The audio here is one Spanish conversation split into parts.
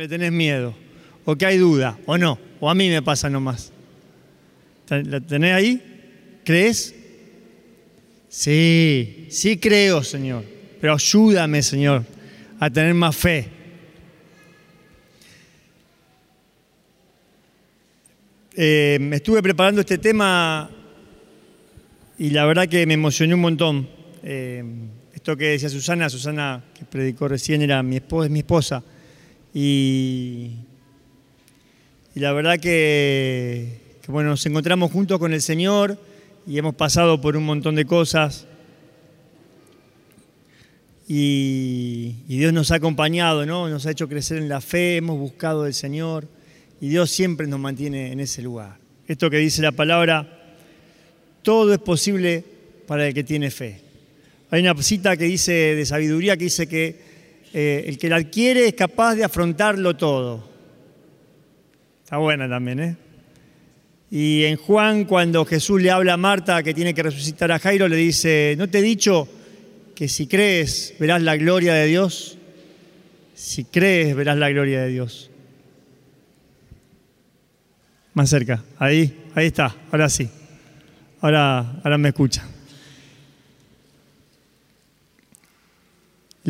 Le tenés miedo, o que hay duda, o no, o a mí me pasa nomás. ¿La tenés ahí? ¿Crees? Sí, sí creo, Señor, pero ayúdame, Señor, a tener más fe. Eh, me estuve preparando este tema y la verdad que me emocioné un montón. Eh, esto que decía Susana, Susana que predicó recién era mi esposa, es mi esposa. Y, la verdad que, bueno, nos encontramos juntos con el Señor y hemos pasado por un montón de cosas. Y, Dios nos ha acompañado, ¿no? Nos ha hecho crecer en la fe, hemos buscado del Señor y Dios siempre nos mantiene en ese lugar. Esto que dice la palabra, todo es posible para el que tiene fe. Hay una cita que dice de sabiduría que dice que eh, el que la adquiere es capaz de afrontarlo todo. Está buena también, ¿eh? Y en Juan, cuando Jesús le habla a Marta que tiene que resucitar a Jairo, le dice, ¿no te he dicho que si crees verás la gloria de Dios? Si crees verás la gloria de Dios. Más cerca, ahí, ahí está, ahora sí. Ahora, ahora me escucha.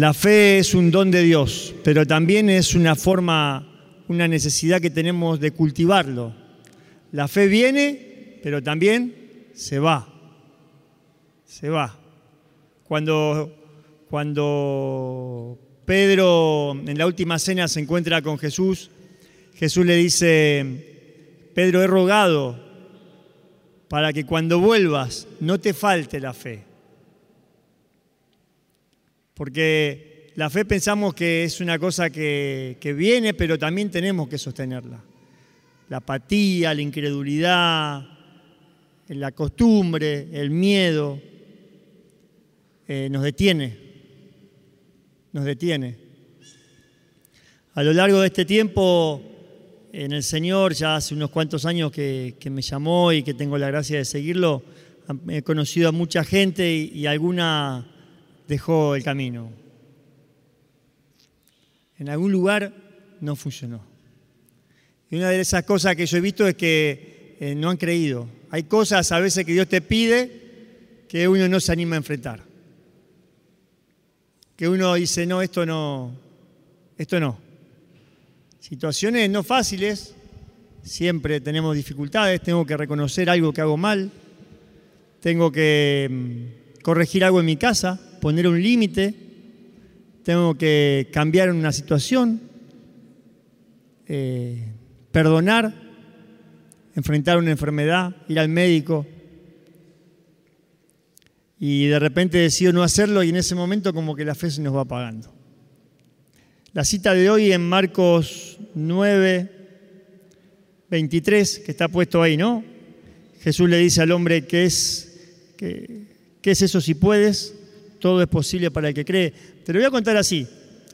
La fe es un don de Dios, pero también es una forma, una necesidad que tenemos de cultivarlo. La fe viene, pero también se va. Se va. Cuando, cuando Pedro en la última cena se encuentra con Jesús, Jesús le dice, Pedro, he rogado para que cuando vuelvas no te falte la fe. Porque la fe pensamos que es una cosa que, viene, pero también tenemos que sostenerla. La apatía, la incredulidad, la costumbre, el miedo, eh, nos detiene, nos detiene. A lo largo de este tiempo, en el Señor, ya hace unos cuantos años que, me llamó y que tengo la gracia de seguirlo, he conocido a mucha gente y alguna dejó el camino. En algún lugar no funcionó. Y una de esas cosas que yo he visto es que eh, no han creído. Hay cosas a veces que Dios te pide que uno no se anima a enfrentar. Que uno dice, no, esto no, esto no. Situaciones no fáciles, siempre tenemos dificultades, tengo que reconocer algo que hago mal, tengo que mm, corregir algo en mi casa, poner un límite, tengo que cambiar una situación, eh, perdonar, enfrentar una enfermedad, ir al médico. Y de repente decido no hacerlo y en ese momento como que la fe se nos va apagando. La cita de hoy en Marcos 9, 23, que está puesto ahí, ¿no? Jesús le dice al hombre, ¿qué es, qué, qué es eso si puedes? todo es posible para el que cree. Te lo voy a contar así.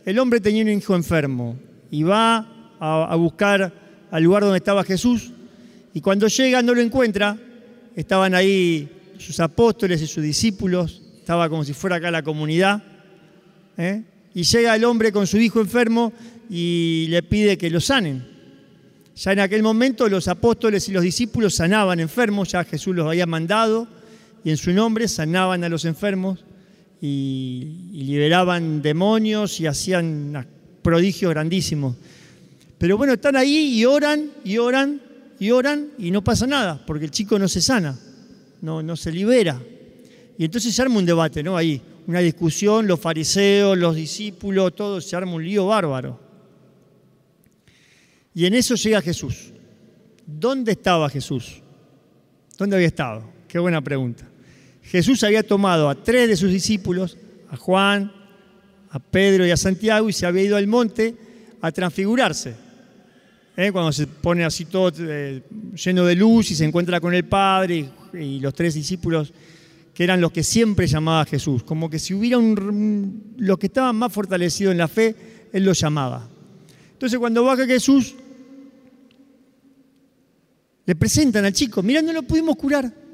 El hombre tenía un hijo enfermo y va a, buscar al lugar donde estaba Jesús y cuando llega no lo encuentra. Estaban ahí sus apóstoles y sus discípulos, estaba como si fuera acá la comunidad. ¿eh? Y llega el hombre con su hijo enfermo y le pide que lo sanen. Ya en aquel momento los apóstoles y los discípulos sanaban enfermos, ya Jesús los había mandado y en su nombre sanaban a los enfermos y, liberaban demonios y hacían prodigios grandísimos. Pero bueno, están ahí y oran y oran y oran y no pasa nada, porque el chico no se sana, no, no se libera. Y entonces se arma un debate, ¿no? Ahí, una discusión, los fariseos, los discípulos, todos, se arma un lío bárbaro. Y en eso llega Jesús. ¿Dónde estaba Jesús? ¿Dónde había estado? Qué buena pregunta. Jesús había tomado a tres de sus discípulos, a Juan, a Pedro y a Santiago, y se había ido al monte a transfigurarse. ¿Eh? Cuando se pone así todo eh, lleno de luz y se encuentra con el Padre y, los tres discípulos, que eran los que siempre llamaba a Jesús. Como que si hubiera un, los que estaban más fortalecidos en la fe, Él los llamaba. Entonces cuando baja Jesús, le presentan al chico, mira, no lo pudimos curar.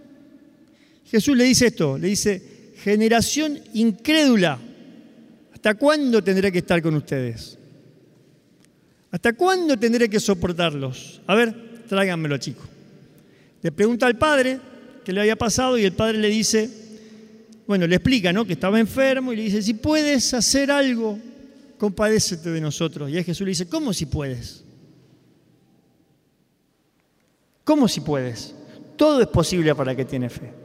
Jesús le dice esto, le dice, generación incrédula, ¿hasta cuándo tendré que estar con ustedes? ¿Hasta cuándo tendré que soportarlos? A ver, tráiganmelo, chico. Le pregunta al padre qué le había pasado y el padre le dice, bueno, le explica, ¿no? Que estaba enfermo y le dice, si puedes hacer algo, compadécete de nosotros. Y ahí Jesús le dice, ¿cómo si puedes? ¿Cómo si puedes? Todo es posible para que tiene fe.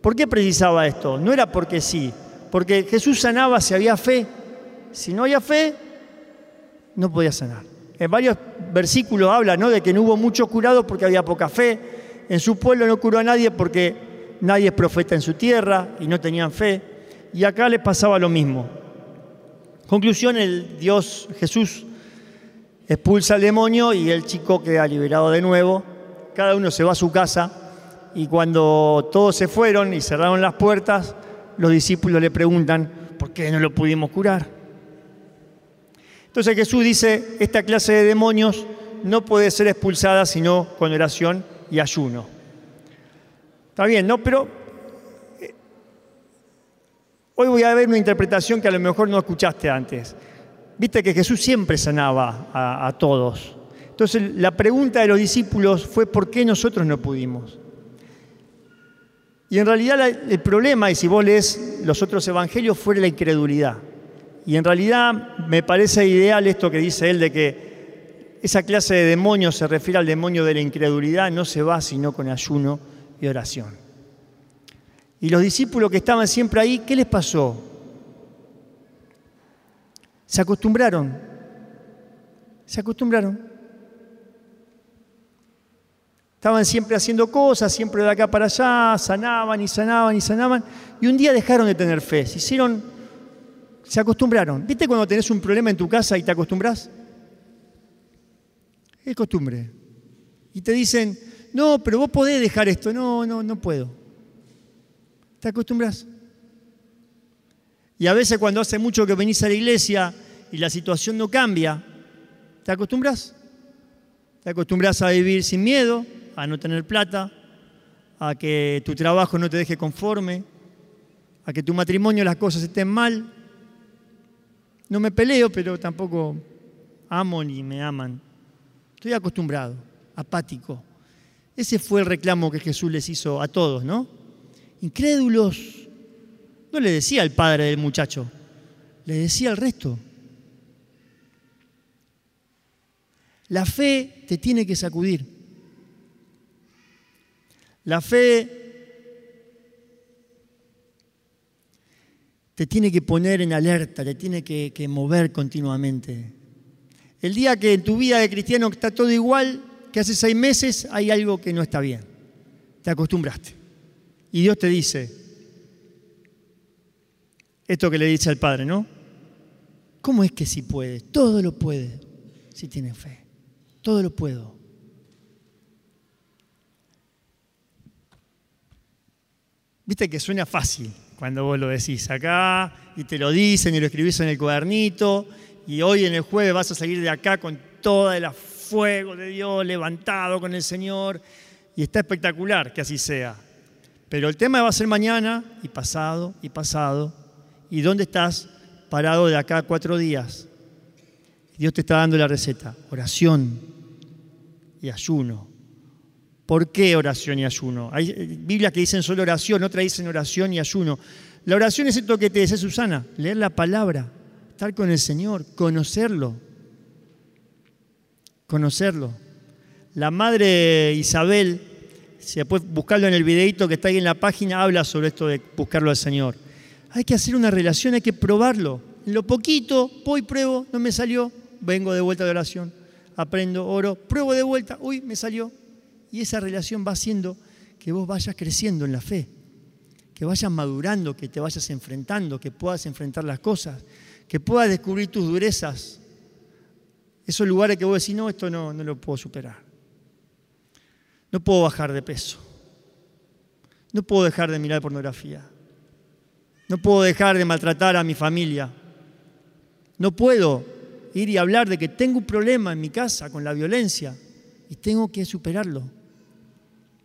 ¿Por qué precisaba esto? No era porque sí, porque Jesús sanaba si había fe. Si no había fe, no podía sanar. En varios versículos habla ¿no? de que no hubo muchos curados porque había poca fe. En su pueblo no curó a nadie porque nadie es profeta en su tierra y no tenían fe. Y acá les pasaba lo mismo. Conclusión, el Dios Jesús expulsa al demonio y el chico queda liberado de nuevo. Cada uno se va a su casa y cuando todos se fueron y cerraron las puertas, los discípulos le preguntan, ¿por qué no lo pudimos curar? Entonces Jesús dice, esta clase de demonios no puede ser expulsada sino con oración y ayuno. Está bien, ¿no? Pero eh, hoy voy a ver una interpretación que a lo mejor no escuchaste antes. Viste que Jesús siempre sanaba a, todos. Entonces la pregunta de los discípulos fue ¿por qué nosotros no pudimos? Y en realidad el problema, y si vos lees los otros evangelios, fue la incredulidad. Y en realidad me parece ideal esto que dice él de que esa clase de demonio se refiere al demonio de la incredulidad, no se va sino con ayuno y oración. Y los discípulos que estaban siempre ahí, ¿qué les pasó? Se acostumbraron. Se acostumbraron. Estaban siempre haciendo cosas, siempre de acá para allá, sanaban y sanaban y sanaban. Y un día dejaron de tener fe. Se hicieron se acostumbraron. ¿Viste cuando tenés un problema en tu casa y te acostumbras? Es costumbre. Y te dicen, no, pero vos podés dejar esto. No, no, no puedo. ¿Te acostumbras? Y a veces cuando hace mucho que venís a la iglesia y la situación no cambia, ¿te acostumbras? Te acostumbras a vivir sin miedo, a no tener plata, a que tu trabajo no te deje conforme, a que tu matrimonio las cosas estén mal, no me peleo, pero tampoco amo ni me aman. Estoy acostumbrado, apático. Ese fue el reclamo que Jesús les hizo a todos, ¿no? Incrédulos. No le decía al padre del muchacho, le decía al resto. La fe te tiene que sacudir. La fe te tiene que poner en alerta, te tiene que, mover continuamente. El día que en tu vida de cristiano está todo igual que hace seis meses, hay algo que no está bien. Te acostumbraste. Y Dios te dice, esto que le dice al Padre, ¿no? ¿Cómo es que si puedes? Todo lo puedes si tienes fe. Todo lo puedo. Viste que suena fácil cuando vos lo decís acá y te lo dicen y lo escribís en el cuadernito y hoy en el jueves vas a salir de acá con todo el fuego de Dios levantado con el Señor y está espectacular que así sea. Pero el tema va a ser mañana y pasado y pasado. ¿Y dónde estás parado de acá cuatro días? Dios te está dando la receta, oración y ayuno ¿Por qué oración y ayuno? Hay eh, Biblias que dicen solo oración, otras dicen oración y ayuno. La oración es esto que te dice Susana, leer la palabra, estar con el Señor, conocerlo. Conocerlo. La madre Isabel, si después buscarlo en el videito que está ahí en la página, habla sobre esto de buscarlo al Señor. Hay que hacer una relación, hay que probarlo. En lo poquito, voy, pruebo, no me salió, vengo de vuelta de oración, aprendo, oro, pruebo de vuelta, uy, me salió, y esa relación va haciendo que vos vayas creciendo en la fe, que vayas madurando, que te vayas enfrentando, que puedas enfrentar las cosas, que puedas descubrir tus durezas. Esos lugares que vos decís, no, esto no, no lo puedo superar. No puedo bajar de peso. No puedo dejar de mirar pornografía. No puedo dejar de maltratar a mi familia. No puedo ir y hablar de que tengo un problema en mi casa con la violencia y tengo que superarlo.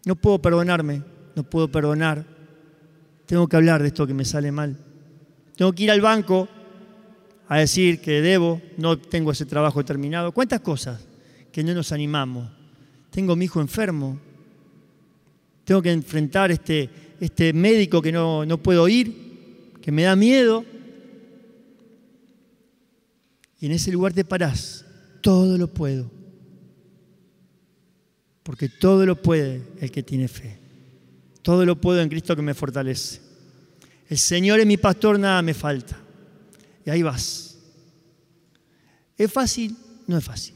No puedo perdonarme, no puedo perdonar. Tengo que hablar de esto que me sale mal. Tengo que ir al banco a decir que debo, no tengo ese trabajo terminado. ¿Cuántas cosas que no nos animamos? Tengo mi hijo enfermo. Tengo que enfrentar este, este médico que no, no puedo ir, que me da miedo. Y en ese lugar te parás. Todo lo puedo. Porque todo lo puede el que tiene fe. Todo lo puedo en Cristo que me fortalece. El Señor es mi pastor, nada me falta. Y ahí vas. ¿Es fácil? No es fácil.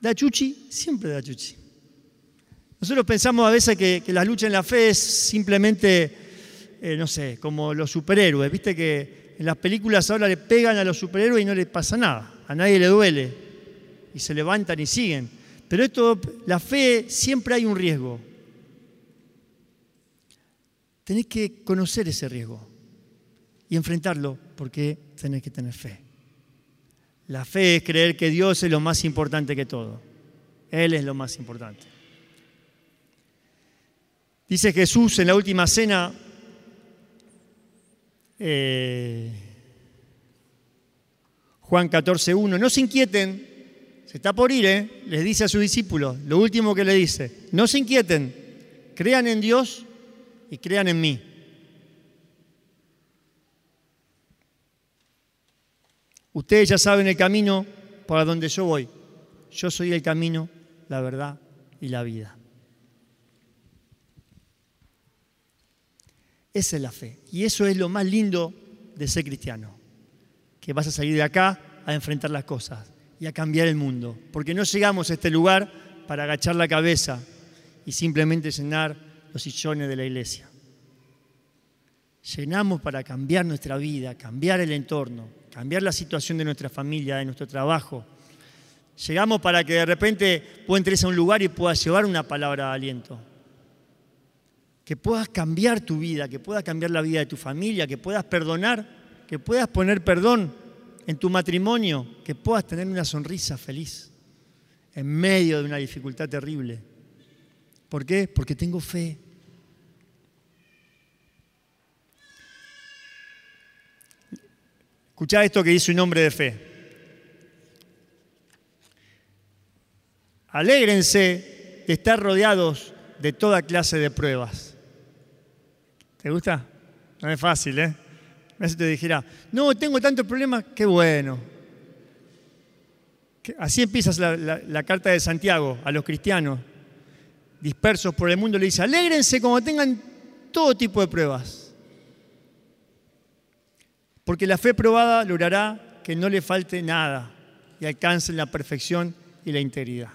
Da chuchi, siempre da chuchi. Nosotros pensamos a veces que, la lucha en la fe es simplemente, eh, no sé, como los superhéroes. Viste que en las películas ahora le pegan a los superhéroes y no les pasa nada. A nadie le duele. Y se levantan y siguen. Pero esto, la fe, siempre hay un riesgo. Tenés que conocer ese riesgo y enfrentarlo porque tenés que tener fe. La fe es creer que Dios es lo más importante que todo. Él es lo más importante. Dice Jesús en la última cena, eh, Juan 14.1, no se inquieten, está por ir, ¿eh? les dice a sus discípulos, lo último que le dice, no se inquieten, crean en Dios y crean en mí. Ustedes ya saben el camino para donde yo voy. Yo soy el camino, la verdad y la vida. Esa es la fe. Y eso es lo más lindo de ser cristiano. Que vas a salir de acá a enfrentar las cosas y a cambiar el mundo. Porque no llegamos a este lugar para agachar la cabeza y simplemente llenar los sillones de la iglesia. Llenamos para cambiar nuestra vida, cambiar el entorno, cambiar la situación de nuestra familia, de nuestro trabajo. Llegamos para que de repente puedas entrar a un lugar y puedas llevar una palabra de aliento. Que puedas cambiar tu vida, que puedas cambiar la vida de tu familia, que puedas perdonar, que puedas poner perdón en tu matrimonio, que puedas tener una sonrisa feliz en medio de una dificultad terrible. ¿Por qué? Porque tengo fe. Escuchá esto que dice un hombre de fe. Alégrense de estar rodeados de toda clase de pruebas. ¿Te gusta? No es fácil, ¿eh? Veces te dijera, no, tengo tantos problemas, qué bueno. Así empiezas la, la carta de Santiago a los cristianos dispersos por el mundo. Le dice, alégrense como tengan todo tipo de pruebas. Porque la fe probada logrará que no le falte nada y alcancen la perfección y la integridad.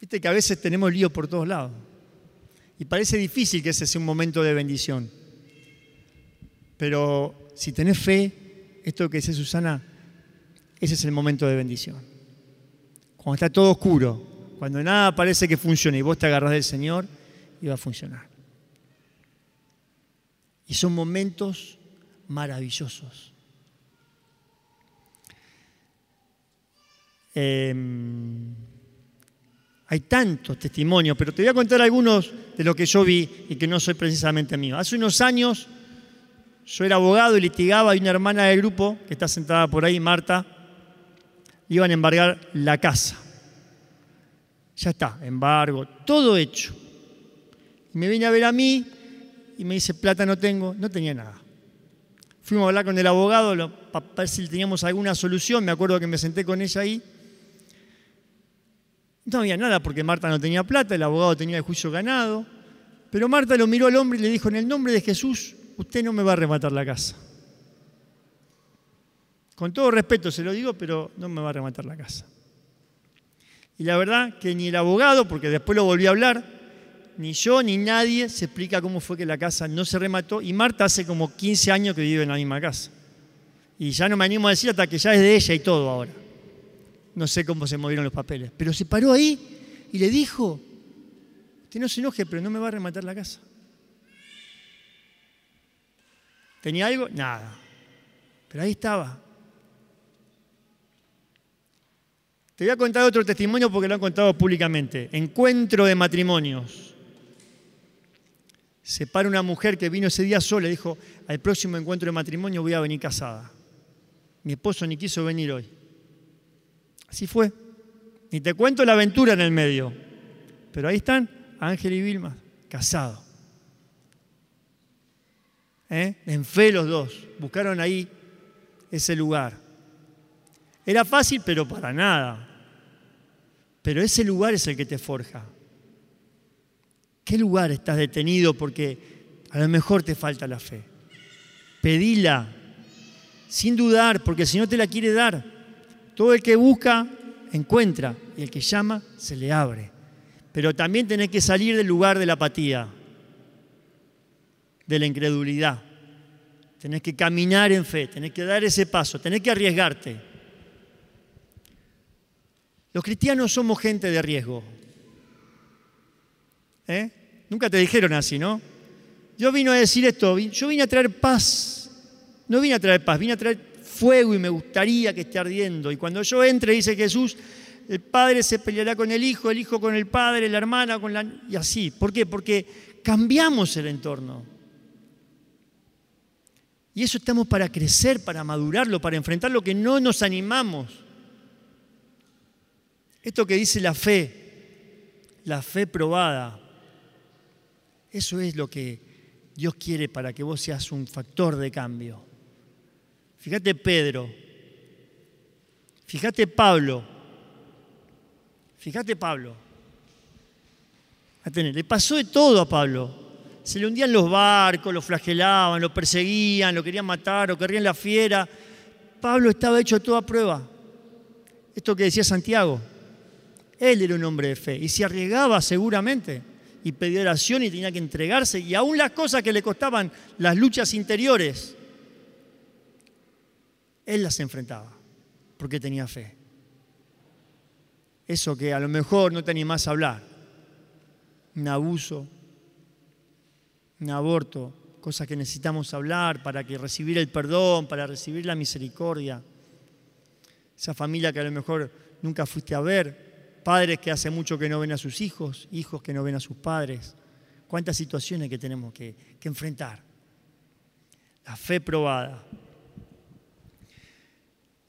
Viste que a veces tenemos lío por todos lados. Y parece difícil que ese sea un momento de bendición. Pero si tenés fe, esto que dice Susana, ese es el momento de bendición. Cuando está todo oscuro, cuando nada parece que funcione y vos te agarrás del Señor, y va a funcionar. Y son momentos maravillosos. Em, hay tantos testimonios, pero te voy a contar algunos de lo que yo vi y que no soy precisamente mío. Hace unos años yo era abogado y litigaba y una hermana del grupo, que está sentada por ahí, Marta, iban a embargar la casa. Ya está, embargo, todo hecho. me viene a ver a mí y me dice, plata no tengo, no tenía nada. Fuimos a hablar con el abogado para ver si teníamos alguna solución, me acuerdo que me senté con ella ahí. No había nada porque Marta no tenía plata, el abogado tenía el juicio ganado, pero Marta lo miró al hombre y le dijo, en el nombre de Jesús, usted no me va a rematar la casa. Con todo respeto se lo digo, pero no me va a rematar la casa. Y la verdad que ni el abogado, porque después lo volví a hablar, ni yo ni nadie se explica cómo fue que la casa no se remató. Y Marta hace como 15 años que vive en la misma casa. Y ya no me animo a decir hasta que ya es de ella y todo ahora. No sé cómo se movieron los papeles. Pero se paró ahí y le dijo, usted no se enoje, pero no me va a rematar la casa. ¿Tenía algo? Nada. Pero ahí estaba. Te voy a contar otro testimonio porque lo han contado públicamente. Encuentro de matrimonios. Se para una mujer que vino ese día sola y dijo, al próximo encuentro de matrimonio voy a venir casada. Mi esposo ni quiso venir hoy. Así fue. Ni te cuento la aventura en el medio. Pero ahí están Ángel y Vilma, casados. ¿Eh? En fe los dos. Buscaron ahí ese lugar. Era fácil, pero para nada. Pero ese lugar es el que te forja. ¿Qué lugar estás detenido porque a lo mejor te falta la fe? Pedila, sin dudar, porque si no te la quiere dar. Todo el que busca, encuentra, y el que llama, se le abre. Pero también tenés que salir del lugar de la apatía, de la incredulidad. Tenés que caminar en fe, tenés que dar ese paso, tenés que arriesgarte. Los cristianos somos gente de riesgo. ¿Eh? Nunca te dijeron así, ¿no? Yo vino a decir esto, yo vine a traer paz. No vine a traer paz, vine a traer fuego y me gustaría que esté ardiendo. Y cuando yo entre, dice Jesús, el padre se peleará con el hijo, el hijo con el padre, la hermana con la... y así. ¿Por qué? Porque cambiamos el entorno. Y eso estamos para crecer, para madurarlo, para enfrentar lo que no nos animamos. Esto que dice la fe, la fe probada, eso es lo que Dios quiere para que vos seas un factor de cambio. Fíjate Pedro, fíjate Pablo, fíjate Pablo. Le pasó de todo a Pablo. Se le hundían los barcos, lo flagelaban, lo perseguían, lo querían matar, lo querían la fiera. Pablo estaba hecho toda prueba. Esto que decía Santiago. Él era un hombre de fe y se arriesgaba seguramente y pedía oración y tenía que entregarse. Y aún las cosas que le costaban, las luchas interiores, él las enfrentaba porque tenía fe. Eso que a lo mejor no te más a hablar. Un abuso, un aborto, cosas que necesitamos hablar para que recibir el perdón, para recibir la misericordia. Esa familia que a lo mejor nunca fuiste a ver, padres que hace mucho que no ven a sus hijos, hijos que no ven a sus padres. Cuántas situaciones que tenemos que, enfrentar. La fe probada.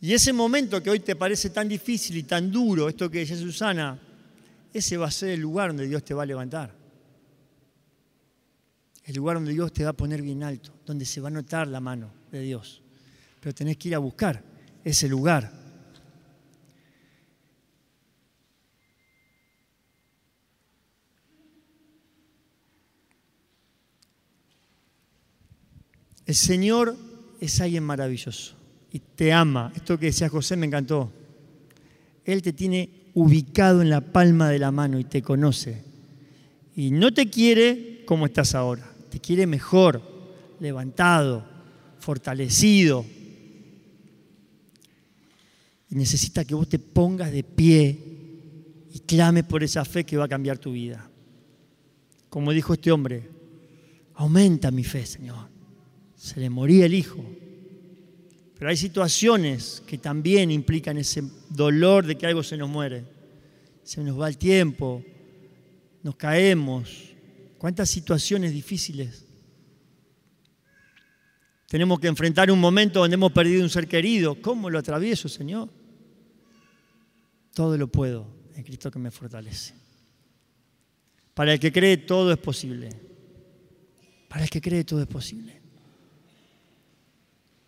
Y ese momento que hoy te parece tan difícil y tan duro, esto que decía Susana, ese va a ser el lugar donde Dios te va a levantar. El lugar donde Dios te va a poner bien alto, donde se va a notar la mano de Dios. Pero tenés que ir a buscar ese lugar El Señor es alguien maravilloso y te ama. Esto que decía José me encantó. Él te tiene ubicado en la palma de la mano y te conoce. Y no te quiere como estás ahora, te quiere mejor, levantado, fortalecido. Y necesita que vos te pongas de pie y clames por esa fe que va a cambiar tu vida. Como dijo este hombre, aumenta mi fe, Señor se le moría el hijo. Pero hay situaciones que también implican ese dolor de que algo se nos muere. Se nos va el tiempo, nos caemos. ¿Cuántas situaciones difíciles? Tenemos que enfrentar un momento donde hemos perdido un ser querido. ¿Cómo lo atravieso, Señor? Todo lo puedo en Cristo que me fortalece. Para el que cree, todo es posible. Para el que cree, todo es posible.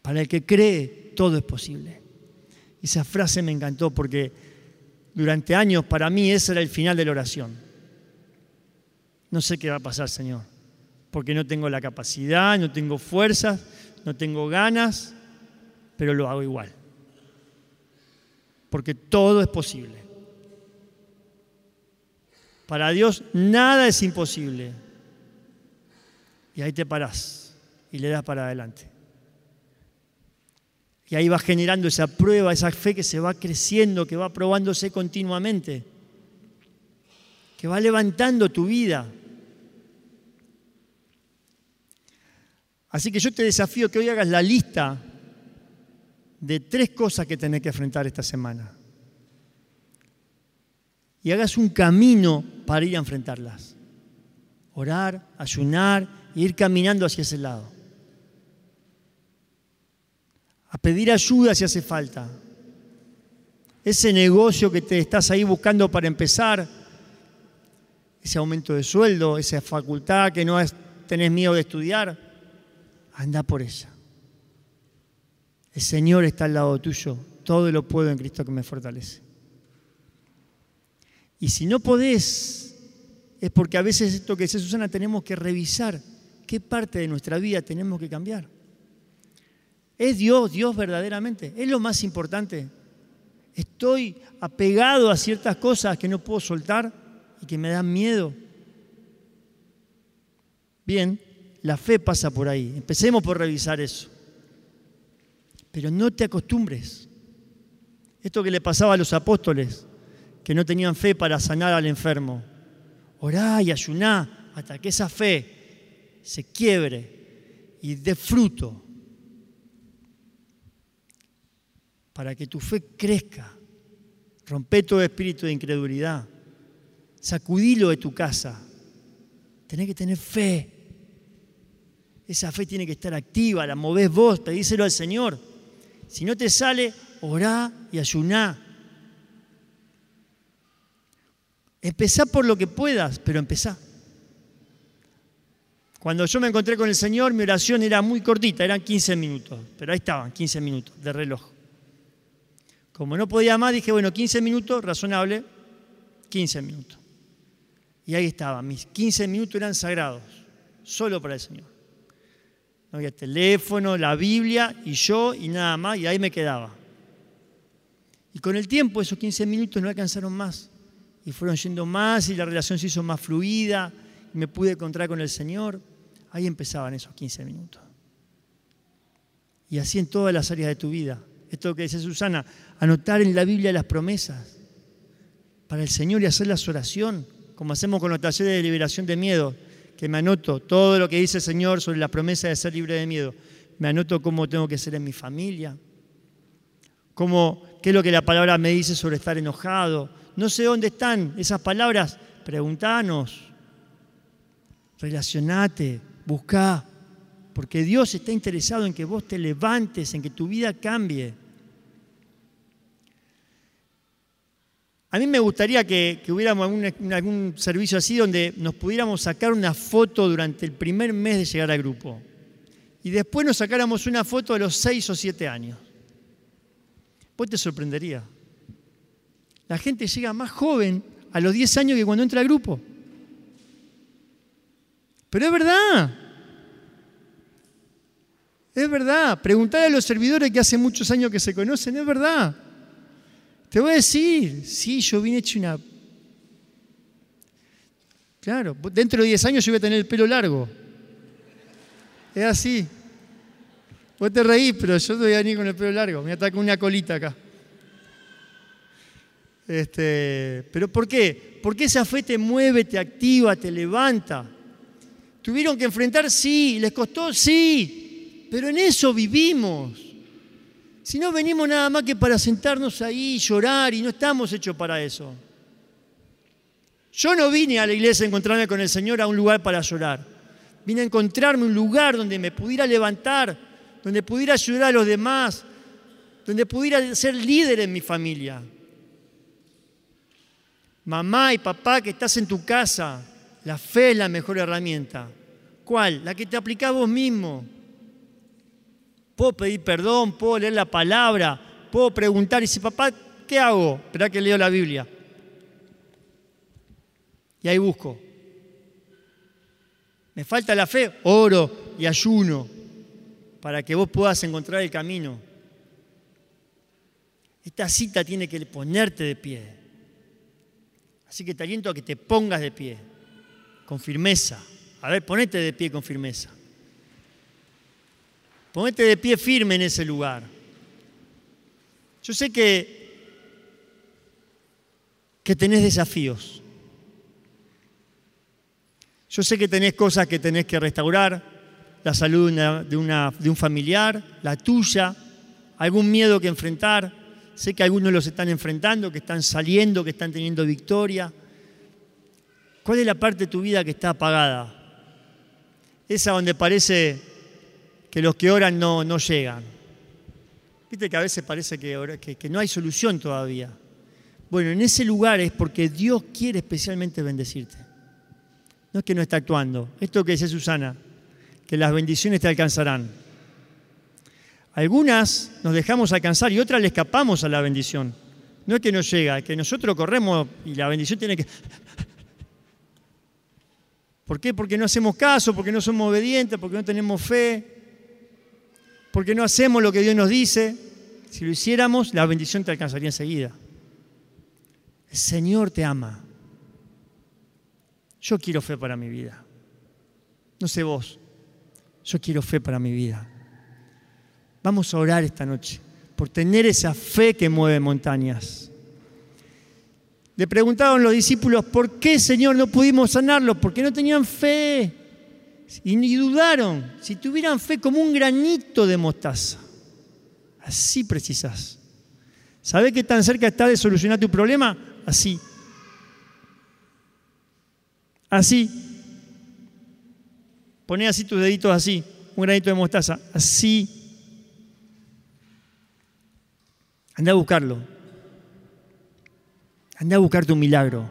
Para el que cree, todo es posible. Esa frase me encantó porque durante años para mí ese era el final de la oración. No sé qué va a pasar, Señor, porque no tengo la capacidad, no tengo fuerzas, no tengo ganas, pero lo hago igual. Porque todo es posible. Para Dios nada es imposible. Y ahí te parás y le das para adelante. Y ahí va generando esa prueba, esa fe que se va creciendo, que va probándose continuamente, que va levantando tu vida. Así que yo te desafío que hoy hagas la lista de tres cosas que tenés que enfrentar esta semana. Y hagas un camino para ir a enfrentarlas. Orar, ayunar e ir caminando hacia ese lado. A pedir ayuda si hace falta. Ese negocio que te estás ahí buscando para empezar, ese aumento de sueldo, esa facultad que no tenés miedo de estudiar, anda por ella. El Señor está al lado tuyo. Todo lo puedo en Cristo que me fortalece. Y si no podés, es porque a veces esto que dice Susana tenemos que revisar qué parte de nuestra vida tenemos que cambiar. ¿Es Dios, Dios verdaderamente? ¿Es lo más importante? ¿Estoy apegado a ciertas cosas que no puedo soltar y que me dan miedo? Bien, la fe pasa por ahí. Empecemos por revisar eso. Pero no te acostumbres. Esto que le pasaba a los apóstoles, que no tenían fe para sanar al enfermo. Orá y ayuná hasta que esa fe se quiebre y dé fruto. Para que tu fe crezca. Rompe todo espíritu de incredulidad. Sacudilo de tu casa. Tenés que tener fe. Esa fe tiene que estar activa, la movés vos, pedíselo al Señor. Si no te sale, orá y ayuná. Empezá por lo que puedas, pero empezá. Cuando yo me encontré con el Señor, mi oración era muy cortita, eran 15 minutos, pero ahí estaban, 15 minutos de reloj. Como no podía más, dije, bueno, 15 minutos, razonable, 15 minutos. Y ahí estaban, mis 15 minutos eran sagrados, solo para el Señor. No había teléfono, la Biblia y yo y nada más, y ahí me quedaba. Y con el tiempo esos 15 minutos no alcanzaron más. Y fueron yendo más y la relación se hizo más fluida y me pude encontrar con el Señor. Ahí empezaban esos 15 minutos. Y así en todas las áreas de tu vida. Esto que dice Susana, anotar en la Biblia las promesas para el Señor y hacer la oración, como hacemos con los talleres de liberación de miedo que me anoto todo lo que dice el Señor sobre la promesa de ser libre de miedo. Me anoto cómo tengo que ser en mi familia, cómo, qué es lo que la palabra me dice sobre estar enojado. No sé dónde están esas palabras, preguntanos, relacionate, busca, porque Dios está interesado en que vos te levantes, en que tu vida cambie. A mí me gustaría que, hubiéramos algún, servicio así donde nos pudiéramos sacar una foto durante el primer mes de llegar al grupo. Y después nos sacáramos una foto de los seis o siete años. Pues te sorprendería. La gente llega más joven a los 10 años que cuando entra al grupo. Pero es verdad. Es verdad. Preguntar a los servidores que hace muchos años que se conocen, es verdad. Te voy a decir, sí, yo vine hecho una... Claro, dentro de 10 años yo voy a tener el pelo largo. Es así. Vos te reís, pero yo te voy a venir con el pelo largo. Me ataca una colita acá. Este, ¿Pero por qué? Porque esa fe te mueve, te activa, te levanta. ¿Tuvieron que enfrentar? Sí. ¿Les costó? Sí. Pero en eso vivimos. Si no venimos nada más que para sentarnos ahí, llorar, y no estamos hechos para eso. Yo no vine a la iglesia a encontrarme con el Señor a un lugar para llorar. Vine a encontrarme un lugar donde me pudiera levantar, donde pudiera ayudar a los demás, donde pudiera ser líder en mi familia. Mamá y papá que estás en tu casa, la fe es la mejor herramienta. ¿Cuál? La que te aplicás vos mismo puedo pedir perdón, puedo leer la palabra, puedo preguntar y si papá, ¿qué hago? Espera que leo la Biblia. Y ahí busco. Me falta la fe, oro y ayuno para que vos puedas encontrar el camino. Esta cita tiene que ponerte de pie. Así que te aliento a que te pongas de pie, con firmeza. A ver, ponete de pie con firmeza. Ponete de pie firme en ese lugar. Yo sé que, que tenés desafíos. Yo sé que tenés cosas que tenés que restaurar, la salud de, una, de un familiar, la tuya, algún miedo que enfrentar. Sé que algunos los están enfrentando, que están saliendo, que están teniendo victoria. ¿Cuál es la parte de tu vida que está apagada? esa donde parece que los que oran no, no llegan. Viste que a veces parece que, que, que no hay solución todavía. Bueno, en ese lugar es porque Dios quiere especialmente bendecirte. No es que no está actuando. Esto que dice Susana, que las bendiciones te alcanzarán. Algunas nos dejamos alcanzar y otras le escapamos a la bendición. No es que no llega, es que nosotros corremos y la bendición tiene que... ¿Por qué? Porque no hacemos caso, porque no somos obedientes, porque no tenemos fe, porque no hacemos lo que Dios nos dice. Si lo hiciéramos, la bendición te alcanzaría enseguida. El Señor te ama. Yo quiero fe para mi vida. No sé vos, yo quiero fe para mi vida. Vamos a orar esta noche por tener esa fe que mueve montañas. Le preguntaron los discípulos, ¿por qué, Señor, no pudimos sanarlos? Porque no tenían fe. Y ni dudaron. Si tuvieran fe como un granito de mostaza. Así precisas. ¿Sabes qué tan cerca está de solucionar tu problema? Así. Así. Poné así tus deditos así. Un granito de mostaza. Así Anda a buscarlo. Anda a buscar tu milagro.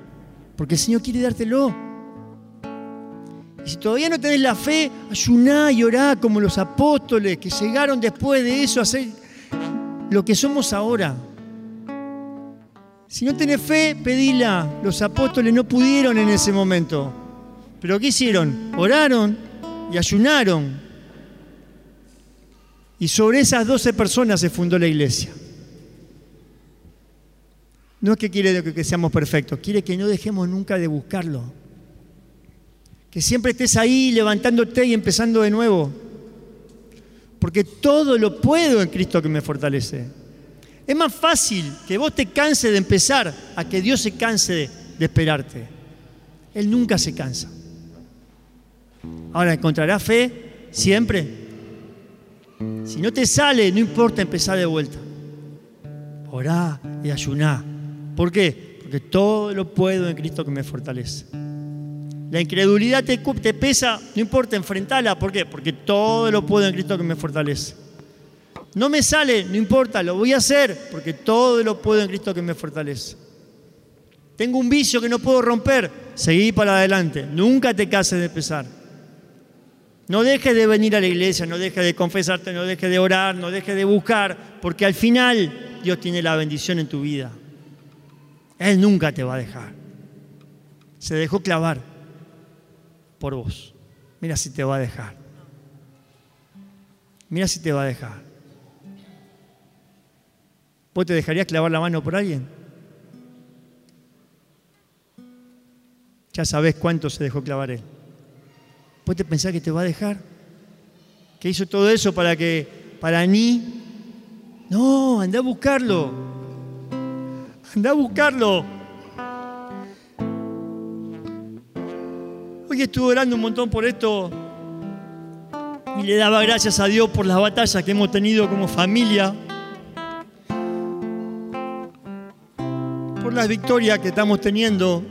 Porque el Señor quiere dártelo. Y si todavía no tenés la fe, ayuná y orá como los apóstoles que llegaron después de eso a ser lo que somos ahora. Si no tenés fe, pedila. Los apóstoles no pudieron en ese momento. Pero ¿qué hicieron? Oraron y ayunaron. Y sobre esas doce personas se fundó la iglesia. No es que quiere que seamos perfectos, quiere que no dejemos nunca de buscarlo. Que siempre estés ahí levantándote y empezando de nuevo. Porque todo lo puedo en Cristo que me fortalece. Es más fácil que vos te canses de empezar a que Dios se canse de, esperarte. Él nunca se cansa. Ahora, ¿encontrarás fe siempre? Si no te sale, no importa empezar de vuelta. Orá y ayuná ¿Por qué? Porque todo lo puedo en Cristo que me fortalece. La incredulidad te, pesa, no importa, enfrentarla. ¿Por qué? Porque todo lo puedo en Cristo que me fortalece. No me sale, no importa, lo voy a hacer, porque todo lo puedo en Cristo que me fortalece. Tengo un vicio que no puedo romper, seguí para adelante. Nunca te cases de pesar. No dejes de venir a la iglesia, no dejes de confesarte, no dejes de orar, no dejes de buscar, porque al final Dios tiene la bendición en tu vida. Él nunca te va a dejar. Se dejó clavar por vos. Mira si te va a dejar. Mira si te va a dejar. ¿Vos te dejarías clavar la mano por alguien? Ya sabés cuánto se dejó clavar él. ¿Vos te pensás que te va a dejar? ¿Que hizo todo eso para que, para mí? No, anda a buscarlo. Anda a buscarlo. Hoy estuve orando un montón por esto y le daba gracias a Dios por las batallas que hemos tenido como familia, por las victorias que estamos teniendo,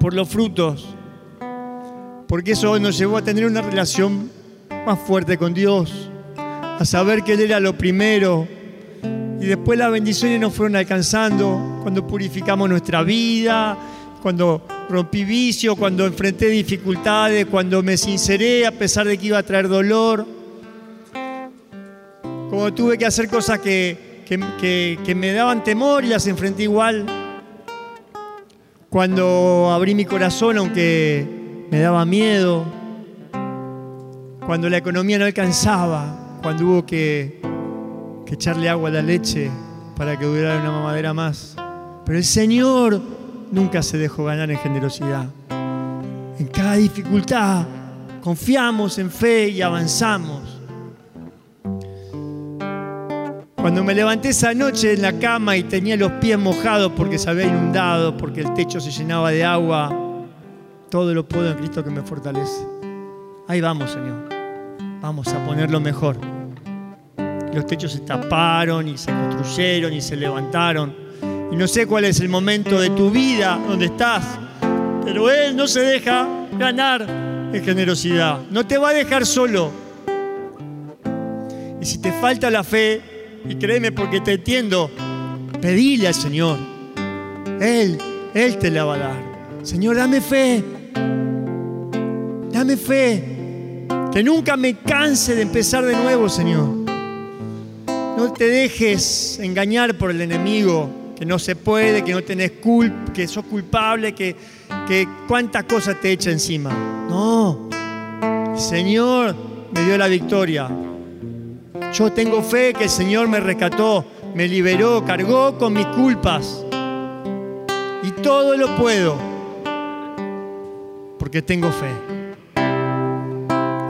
por los frutos, porque eso nos llevó a tener una relación más fuerte con Dios, a saber que Él era lo primero, y después las bendiciones nos fueron alcanzando cuando purificamos nuestra vida, cuando rompí vicio, cuando enfrenté dificultades, cuando me sinceré a pesar de que iba a traer dolor. Cuando tuve que hacer cosas que, que me daban temor y las enfrenté igual. Cuando abrí mi corazón aunque me daba miedo. Cuando la economía no alcanzaba. Cuando hubo que que echarle agua a la leche para que durara una mamadera más. Pero el Señor nunca se dejó ganar en generosidad. En cada dificultad confiamos en fe y avanzamos. Cuando me levanté esa noche en la cama y tenía los pies mojados porque se había inundado, porque el techo se llenaba de agua, todo lo puedo en Cristo que me fortalece. Ahí vamos, Señor. Vamos a ponerlo mejor los techos se taparon y se construyeron y se levantaron. Y no sé cuál es el momento de tu vida donde estás, pero Él no se deja ganar. en generosidad. No te va a dejar solo. Y si te falta la fe, y créeme porque te entiendo, pedile al Señor. Él, Él te la va a dar. Señor, dame fe. Dame fe. Que nunca me canse de empezar de nuevo, Señor. No te dejes engañar por el enemigo, que no se puede, que no tenés culpa, que sos culpable, que, que cuántas cosas te echa encima. No, el Señor me dio la victoria. Yo tengo fe que el Señor me rescató, me liberó, cargó con mis culpas. Y todo lo puedo porque tengo fe.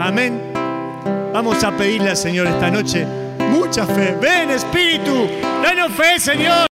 Amén. Vamos a pedirle al Señor esta noche mucha fe. Ven Espíritu, danos fe Señor.